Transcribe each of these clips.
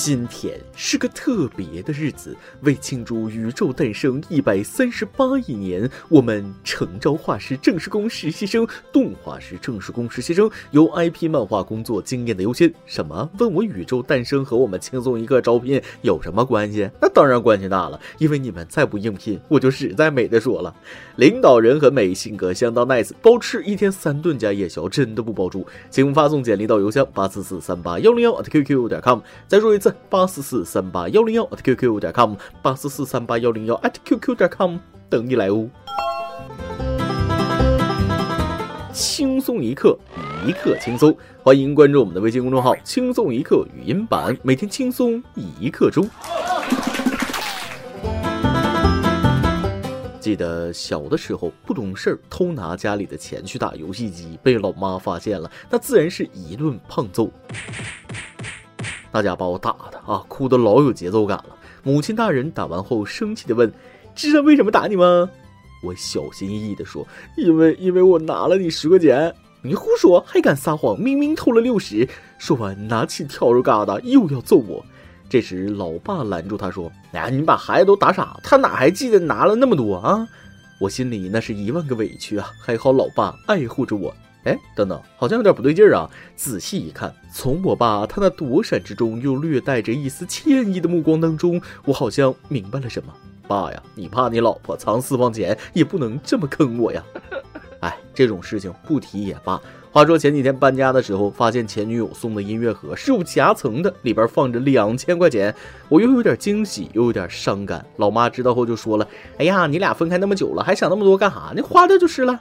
今天是个特别的日子，为庆祝宇宙诞生一百三十八亿年，我们诚招画师正式工实习生、动画师正式工实习生，有 IP 漫画工作经验的优先。什么？问我宇宙诞生和我们轻松一刻招聘有什么关系？那当然关系大了，因为你们再不应聘，我就实在没得说了。领导人很美，性格相当 nice，包吃一天三顿加夜宵，真的不包住。请发送简历到邮箱八四四三八幺零幺 @QQ 点 com。再说一次。八四四三八幺零幺 at qq 点 com，八四四三八幺零幺 at qq 点 com，等你来哦。轻松一刻，一刻轻松，欢迎关注我们的微信公众号“轻松一刻语音版”，每天轻松一刻钟。记得小的时候不懂事儿，偷拿家里的钱去打游戏机，被老妈发现了，那自然是一顿胖揍。大家把我打的啊，哭的老有节奏感了。母亲大人打完后生气的问：“知道为什么打你吗？”我小心翼翼的说：“因为因为我拿了你十块钱。”你胡说，还敢撒谎！明明偷了六十。说完，拿起跳肉疙瘩又要揍我。这时，老爸拦住他说：“哎呀，你把孩子都打傻，他哪还记得拿了那么多啊？”我心里那是一万个委屈啊！还好老爸爱护着我。哎，等等，好像有点不对劲儿啊！仔细一看，从我爸他那躲闪之中又略带着一丝歉意的目光当中，我好像明白了什么。爸呀，你怕你老婆藏私房钱，也不能这么坑我呀！哎，这种事情不提也罢。话说前几天搬家的时候，发现前女友送的音乐盒是有夹层的，里边放着两千块钱，我又有点惊喜，又有点伤感。老妈知道后就说了：“哎呀，你俩分开那么久了，还想那么多干啥你？花掉就是了。”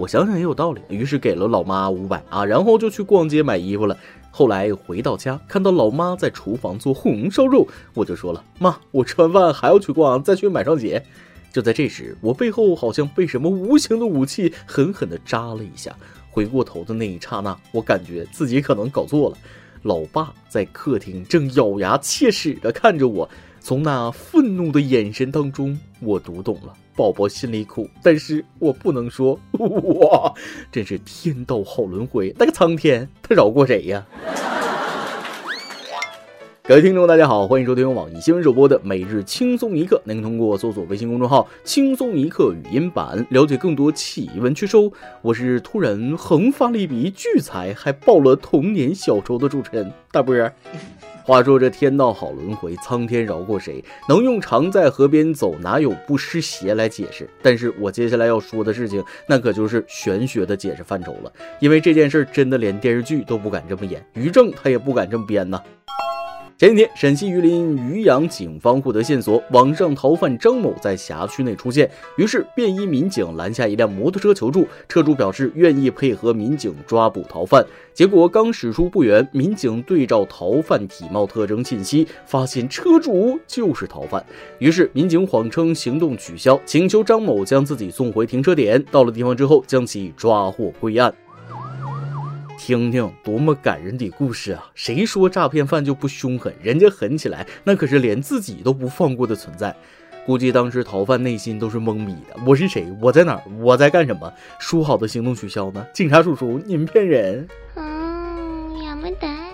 我想想也有道理，于是给了老妈五百啊，然后就去逛街买衣服了。后来回到家，看到老妈在厨房做红烧肉，我就说了：“妈，我吃完饭还要去逛，再去买双鞋。”就在这时，我背后好像被什么无形的武器狠狠地扎了一下。回过头的那一刹那，我感觉自己可能搞错了。老爸在客厅正咬牙切齿地看着我，从那愤怒的眼神当中，我读懂了。宝宝心里苦，但是我不能说哇，真是天道好轮回，那个苍天他饶过谁呀？各位听众，大家好，欢迎收听网易新闻首播的每日轻松一刻。您通过搜索微信公众号“轻松一刻”语音版了解更多奇闻趣事。我是突然横发了一笔巨财，还报了童年小仇的主持人大波儿。话说这天道好轮回，苍天饶过谁？能用常在河边走，哪有不湿鞋来解释？但是我接下来要说的事情，那可就是玄学的解释范畴了。因为这件事儿真的连电视剧都不敢这么演，于正他也不敢这么编呢。前几天，陕西榆林渔阳警方获得线索，网上逃犯张某在辖区内出现，于是便衣民警拦下一辆摩托车求助，车主表示愿意配合民警抓捕逃犯。结果刚驶出不远，民警对照逃犯体貌特征信息，发现车主就是逃犯，于是民警谎称行动取消，请求张某将自己送回停车点。到了地方之后，将其抓获归案。听听多么感人的故事啊！谁说诈骗犯就不凶狠？人家狠起来，那可是连自己都不放过的存在。估计当时逃犯内心都是懵逼的。我是谁？我在哪儿？我在干什么？说好的行动取消呢？警察叔叔，您骗人！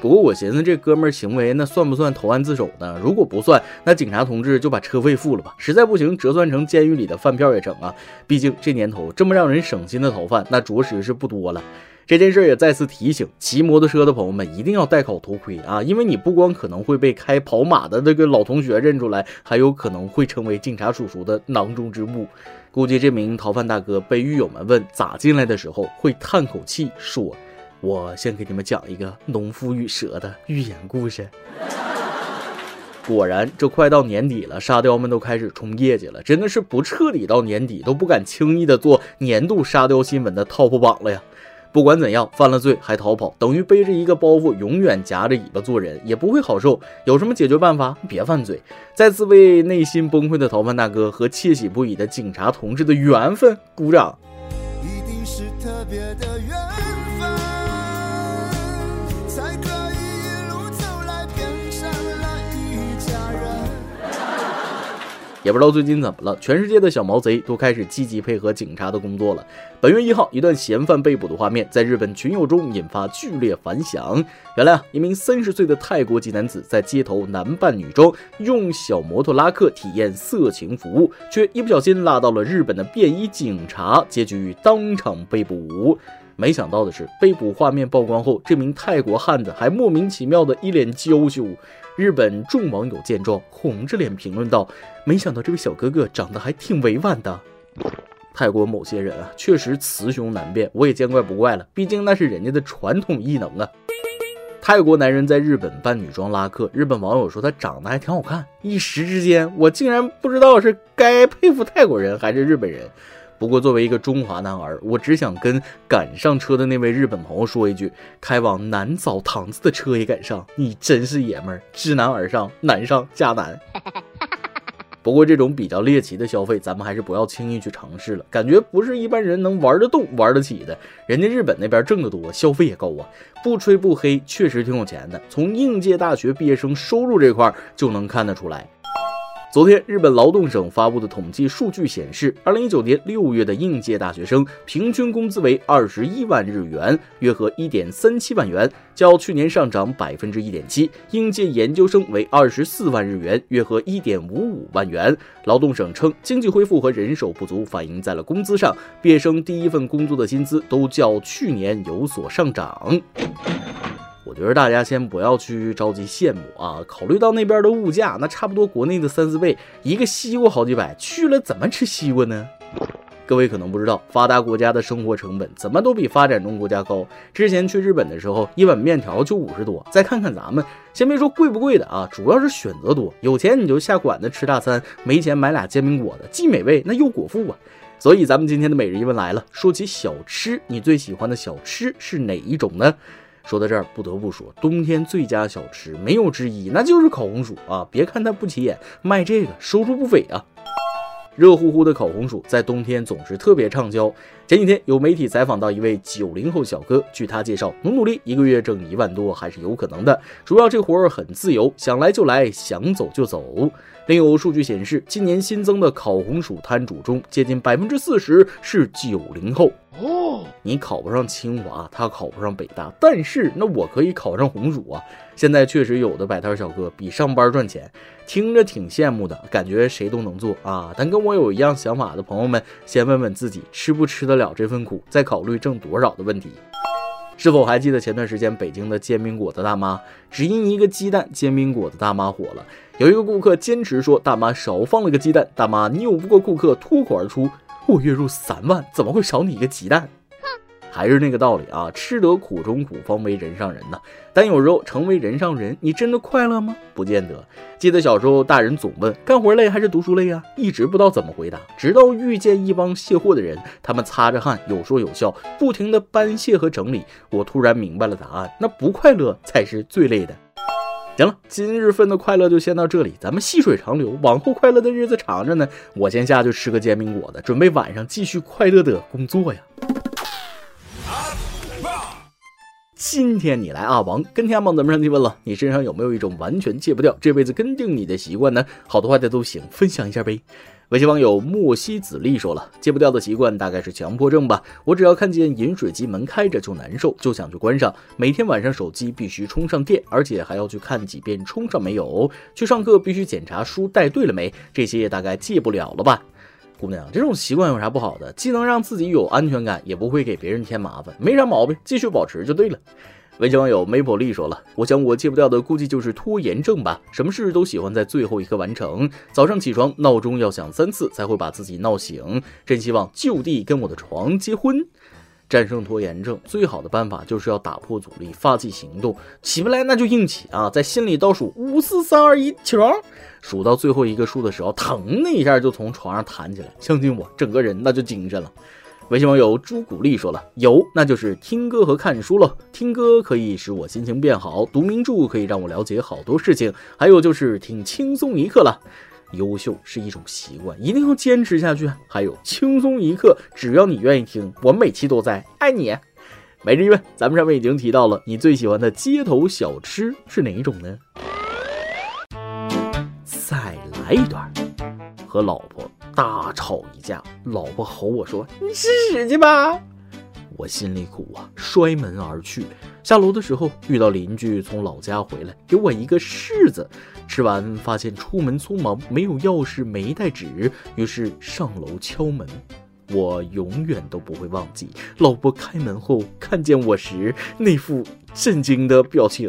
不过我寻思这哥们儿行为那算不算投案自首呢？如果不算，那警察同志就把车费付了吧。实在不行，折算成监狱里的饭票也成啊。毕竟这年头这么让人省心的逃犯，那着实是不多了。这件事也再次提醒骑摩托车的朋友们，一定要戴好头盔啊！因为你不光可能会被开跑马的那个老同学认出来，还有可能会成为警察叔叔的囊中之物。估计这名逃犯大哥被狱友们问咋进来的时候，会叹口气说：“我先给你们讲一个农夫与蛇的寓言故事。”果然，这快到年底了，沙雕们都开始冲业绩了，真的是不彻底到年底都不敢轻易的做年度沙雕新闻的 top 榜了呀！不管怎样，犯了罪还逃跑，等于背着一个包袱，永远夹着尾巴做人，也不会好受。有什么解决办法？别犯罪！再次为内心崩溃的逃犯大哥和窃喜不已的警察同志的缘分鼓掌。一定是特别的缘也不知道最近怎么了，全世界的小毛贼都开始积极配合警察的工作了。本月一号，一段嫌犯被捕的画面在日本群友中引发剧烈反响。原来啊，一名三十岁的泰国籍男子在街头男扮女装，用小摩托拉客体验色情服务，却一不小心拉到了日本的便衣警察，结局当场被捕。没想到的是，被捕画面曝光后，这名泰国汉子还莫名其妙的一脸娇羞。日本众网友见状，红着脸评论道：“没想到这位小哥哥长得还挺委婉的。”泰国某些人啊，确实雌雄难辨，我也见怪不怪了，毕竟那是人家的传统异能啊。泰国男人在日本扮女装拉客，日本网友说他长得还挺好看，一时之间，我竟然不知道是该佩服泰国人还是日本人。不过，作为一个中华男儿，我只想跟赶上车的那位日本朋友说一句：开往南澡堂子的车也赶上，你真是爷们儿，知难而上，难上加难。不过，这种比较猎奇的消费，咱们还是不要轻易去尝试了，感觉不是一般人能玩得动、玩得起的。人家日本那边挣得多，消费也高啊，不吹不黑，确实挺有钱的。从应届大学毕业生收入这块就能看得出来。昨天，日本劳动省发布的统计数据显示，二零一九年六月的应届大学生平均工资为二十一万日元，约合一点三七万元，较去年上涨百分之一点七。应届研究生为二十四万日元，约合一点五五万元。劳动省称，经济恢复和人手不足反映在了工资上，毕业生第一份工作的薪资都较去年有所上涨。我觉得大家先不要去着急羡慕啊！考虑到那边的物价，那差不多国内的三四倍，一个西瓜好几百，去了怎么吃西瓜呢？各位可能不知道，发达国家的生活成本怎么都比发展中国家高。之前去日本的时候，一碗面条就五十多，再看看咱们，先别说贵不贵的啊，主要是选择多，有钱你就下馆子吃大餐，没钱买俩煎饼果子，既美味那又果腹啊！所以咱们今天的每日一问来了，说起小吃，你最喜欢的小吃是哪一种呢？说到这儿，不得不说，冬天最佳小吃没有之一，那就是烤红薯啊！别看它不起眼，卖这个收入不菲啊。热乎乎的烤红薯在冬天总是特别畅销。前几天有媒体采访到一位九零后小哥，据他介绍，努努力一个月挣一万多还是有可能的，主要这活儿很自由，想来就来，想走就走。另有数据显示，今年新增的烤红薯摊主中，接近百分之四十是九零后。哦，你考不上清华，他考不上北大，但是那我可以考上红薯啊！现在确实有的摆摊小哥比上班赚钱，听着挺羡慕的，感觉谁都能做啊。但跟我有一样想法的朋友们，先问问自己吃不吃得了这份苦，再考虑挣多少的问题。是否还记得前段时间北京的煎饼果子大妈？只因一个鸡蛋，煎饼果子大妈火了。有一个顾客坚持说大妈少放了个鸡蛋，大妈拗不过顾客，脱口而出。我月入三万，怎么会少你一个鸡蛋？还是那个道理啊，吃得苦中苦，方为人上人呐。但有时候成为人上人，你真的快乐吗？不见得。记得小时候，大人总问干活累还是读书累啊，一直不知道怎么回答。直到遇见一帮卸货的人，他们擦着汗，有说有笑，不停的搬卸和整理，我突然明白了答案：那不快乐才是最累的。行了，今日份的快乐就先到这里，咱们细水长流，往后快乐的日子长着呢。我先下去吃个煎饼果子，准备晚上继续快乐的工作呀。今天你来阿王跟天王咱们上提问了，你身上有没有一种完全戒不掉，这辈子跟定你的习惯呢？好的坏的都行，分享一下呗。微信网友莫西子丽说了，戒不掉的习惯大概是强迫症吧。我只要看见饮水机门开着就难受，就想去关上。每天晚上手机必须充上电，而且还要去看几遍充上没有。去上课必须检查书带对了没，这些大概戒不了了吧。姑娘，这种习惯有啥不好的？既能让自己有安全感，也不会给别人添麻烦，没啥毛病，继续保持就对了。微信网友 Maple 丽说了：“我想我戒不掉的估计就是拖延症吧，什么事都喜欢在最后一刻完成。早上起床闹钟要响三次才会把自己闹醒，真希望就地跟我的床结婚。战胜拖延症最好的办法就是要打破阻力，发起行动。起不来那就硬起啊，在心里倒数五四三二一，起床。数到最后一个数的时候，腾的一下就从床上弹起来，相信我，整个人那就精神了。”微信网友朱古力说了：“有，那就是听歌和看书了。听歌可以使我心情变好，读名著可以让我了解好多事情，还有就是听轻松一刻了。优秀是一种习惯，一定要坚持下去。还有轻松一刻，只要你愿意听，我每期都在，爱你。每日一问，咱们上面已经提到了，你最喜欢的街头小吃是哪一种呢？再来一段。”和老婆大吵一架，老婆吼我说：“你吃屎去吧！”我心里苦啊，摔门而去。下楼的时候遇到邻居从老家回来，给我一个柿子。吃完发现出门匆忙，没有钥匙，没带纸，于是上楼敲门。我永远都不会忘记，老婆开门后看见我时那副震惊的表情。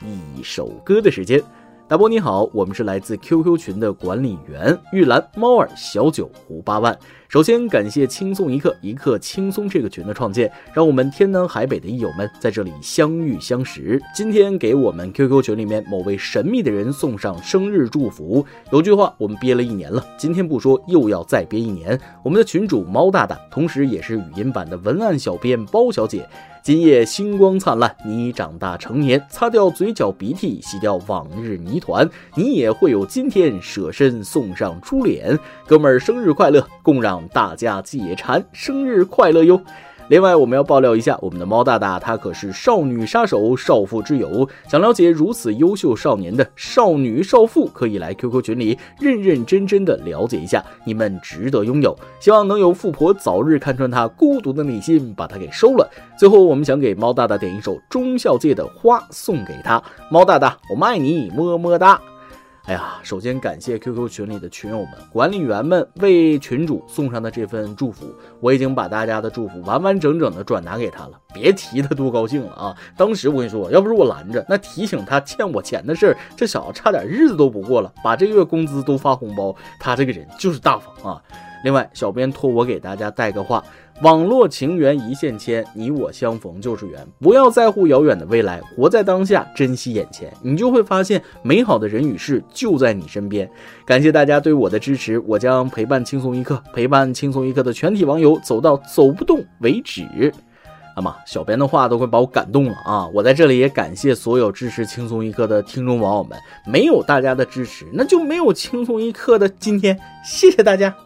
一首歌的时间。大波你好，我们是来自 QQ 群的管理员玉兰、猫儿、小九、胡八万。首先感谢轻松一刻，一刻轻松这个群的创建，让我们天南海北的益友们在这里相遇相识。今天给我们 QQ 群里面某位神秘的人送上生日祝福。有句话我们憋了一年了，今天不说又要再憋一年。我们的群主猫大大，同时也是语音版的文案小编包小姐。今夜星光灿烂，你长大成年，擦掉嘴角鼻涕，洗掉往日泥团，你也会有今天。舍身送上猪脸，哥们儿生日快乐，共让大家解馋，生日快乐哟！另外，我们要爆料一下，我们的猫大大他可是少女杀手、少妇之友。想了解如此优秀少年的少女少妇，可以来 QQ 群里认认真真的了解一下，你们值得拥有。希望能有富婆早日看穿他孤独的内心，把他给收了。最后，我们想给猫大大点一首忠孝界的花送给他，猫大大，我们爱你，么么哒。哎呀，首先感谢 QQ 群里的群友们、管理员们为群主送上的这份祝福，我已经把大家的祝福完完整整的转达给他了。别提他多高兴了啊！当时我跟你说，要不是我拦着，那提醒他欠我钱的事儿，这小子差点日子都不过了，把这个月工资都发红包。他这个人就是大方啊。另外，小编托我给大家带个话：网络情缘一线牵，你我相逢就是缘。不要在乎遥远的未来，活在当下，珍惜眼前，你就会发现美好的人与事就在你身边。感谢大家对我的支持，我将陪伴轻松一刻，陪伴轻松一刻的全体网友走到走不动为止。那么，小编的话都快把我感动了啊！我在这里也感谢所有支持轻松一刻的听众网友们，没有大家的支持，那就没有轻松一刻的今天。谢谢大家。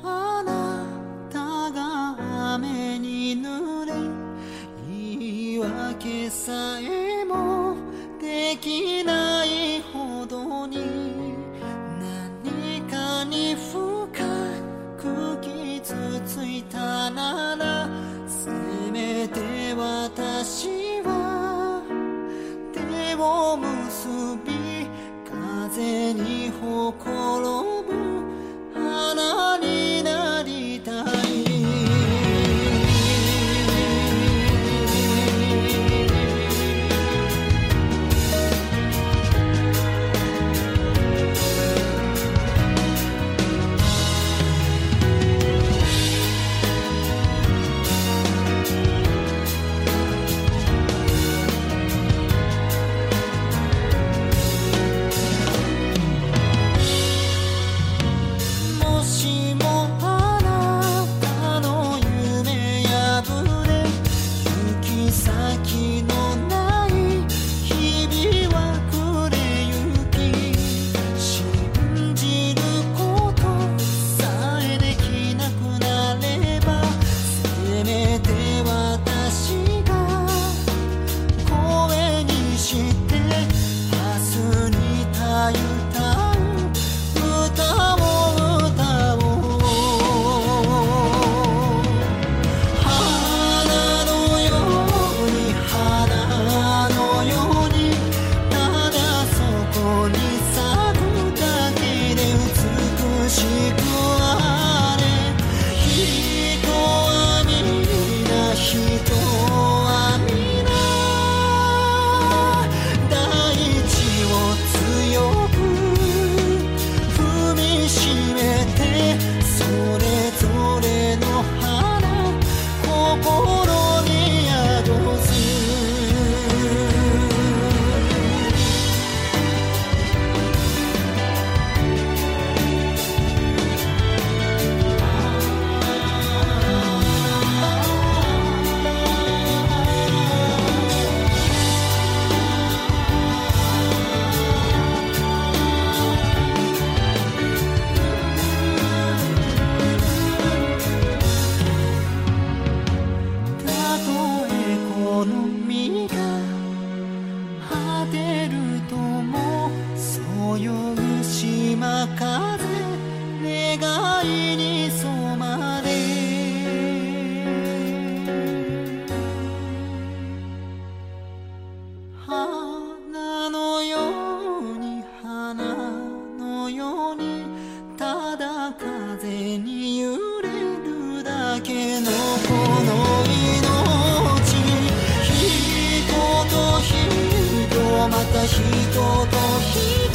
さえもできないほどに何かに深く傷ついたならせめて私人と人また人と人